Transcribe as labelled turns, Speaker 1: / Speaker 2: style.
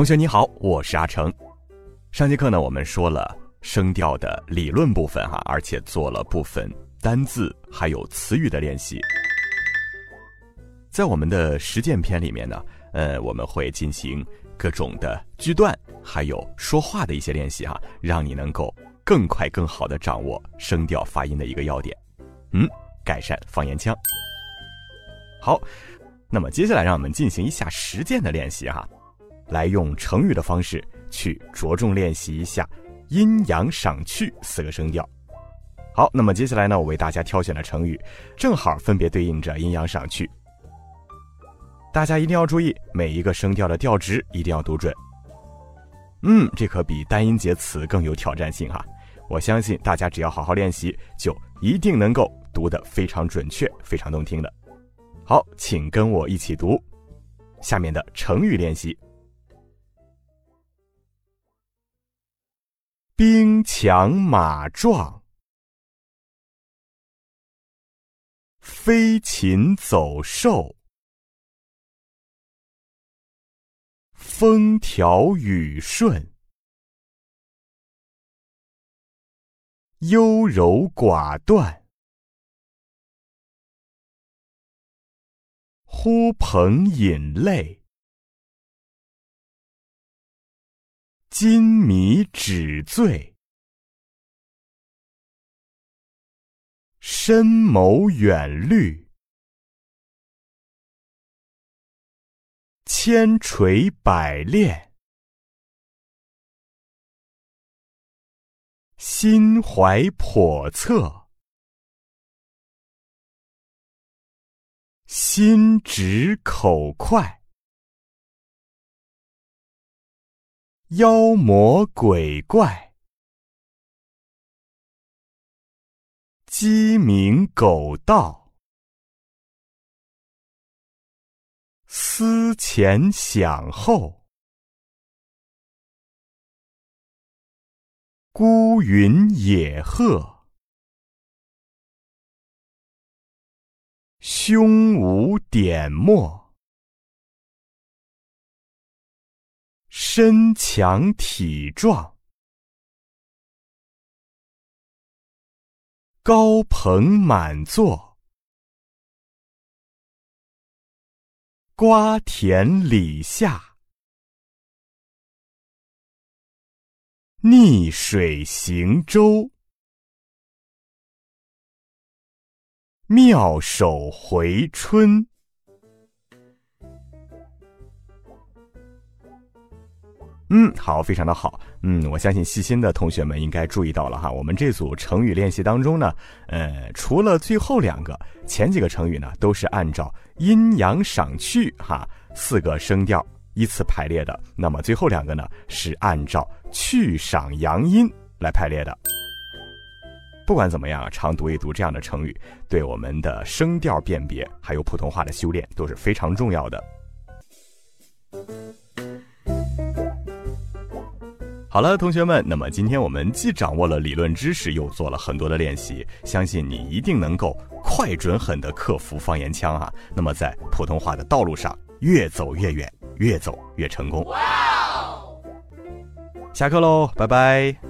Speaker 1: 同学你好，我是阿成。上节课呢，我们说了声调的理论部分哈，而且做了部分单字还有词语的练习。在我们的实践篇里面呢，呃，我们会进行各种的句段，还有说话的一些练习哈，让你能够更快、更好的掌握声调发音的一个要点。嗯，改善方言腔。好，那么接下来让我们进行一下实践的练习哈。来用成语的方式去着重练习一下阴阳赏去四个声调。好，那么接下来呢，我为大家挑选的成语，正好分别对应着阴阳赏去。大家一定要注意每一个声调的调值一定要读准。嗯，这可比单音节词更有挑战性哈。我相信大家只要好好练习，就一定能够读得非常准确、非常动听的。好，请跟我一起读下面的成语练习。强马壮，飞禽走兽，风调雨顺，优柔寡断，呼朋引类。金迷纸醉，深谋远虑，千锤百炼，心怀叵测，心直口快。妖魔鬼怪，鸡鸣狗盗，思前想后，孤云野鹤，胸无点墨。身强体壮，高朋满座，瓜田李下，逆水行舟，妙手回春。嗯，好，非常的好。嗯，我相信细心的同学们应该注意到了哈。我们这组成语练习当中呢，呃，除了最后两个，前几个成语呢都是按照阴阳赏去哈四个声调依次排列的。那么最后两个呢是按照去赏阳音来排列的。不管怎么样，常读一读这样的成语，对我们的声调辨别还有普通话的修炼都是非常重要的。好了，同学们，那么今天我们既掌握了理论知识，又做了很多的练习，相信你一定能够快、准、狠地克服方言腔啊！那么在普通话的道路上越走越远，越走越成功。下课喽，拜拜。